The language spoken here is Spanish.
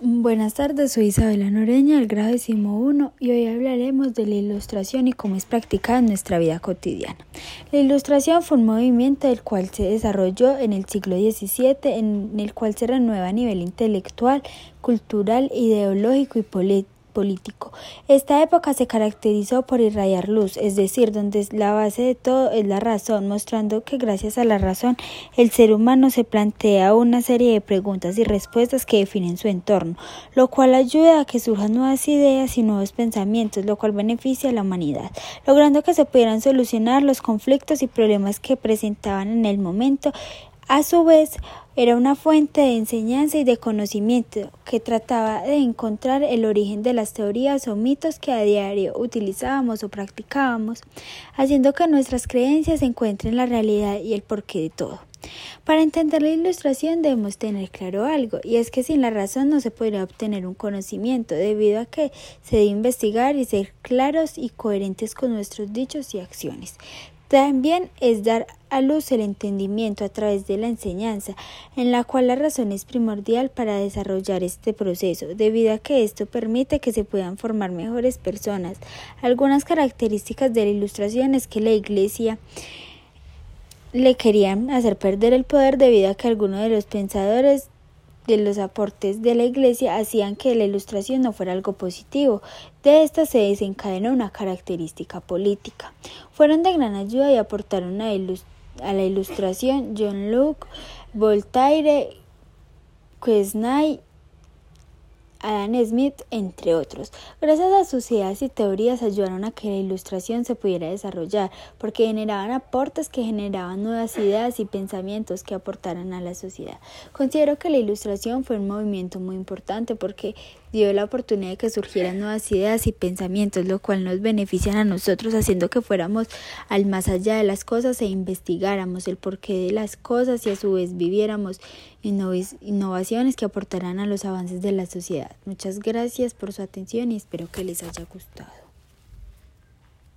Buenas tardes, soy Isabela Noreña del grado décimo 1 y hoy hablaremos de la ilustración y cómo es practicada en nuestra vida cotidiana. La ilustración fue un movimiento del cual se desarrolló en el siglo XVII, en el cual se renueva a nivel intelectual, cultural, ideológico y político Esta época se caracterizó por irradiar luz, es decir, donde la base de todo es la razón, mostrando que gracias a la razón el ser humano se plantea una serie de preguntas y respuestas que definen su entorno, lo cual ayuda a que surjan nuevas ideas y nuevos pensamientos, lo cual beneficia a la humanidad, logrando que se pudieran solucionar los conflictos y problemas que presentaban en el momento a su vez, era una fuente de enseñanza y de conocimiento que trataba de encontrar el origen de las teorías o mitos que a diario utilizábamos o practicábamos, haciendo que nuestras creencias encuentren la realidad y el porqué de todo. Para entender la ilustración debemos tener claro algo, y es que sin la razón no se podría obtener un conocimiento, debido a que se debe investigar y ser claros y coherentes con nuestros dichos y acciones. También es dar a luz el entendimiento a través de la enseñanza, en la cual la razón es primordial para desarrollar este proceso, debido a que esto permite que se puedan formar mejores personas. Algunas características de la ilustración es que la Iglesia le querían hacer perder el poder debido a que algunos de los pensadores de los aportes de la Iglesia hacían que la ilustración no fuera algo positivo. De esta se desencadenó una característica política. Fueron de gran ayuda y aportaron a, la ilustración John Locke, Voltaire, Quesnay Adam Smith, entre otros. Gracias a sus ideas y teorías ayudaron a que la ilustración se pudiera desarrollar, porque generaban aportes que generaban nuevas ideas y pensamientos que aportaran a la sociedad. Considero que la ilustración fue un movimiento muy importante porque dio la oportunidad de que surgieran nuevas ideas y pensamientos, lo cual nos benefician a nosotros haciendo que fuéramos al más allá de las cosas e investigáramos el porqué de las cosas y a su vez viviéramos innovaciones que aportarán a los avances de la sociedad. Muchas gracias por su atención y espero que les haya gustado.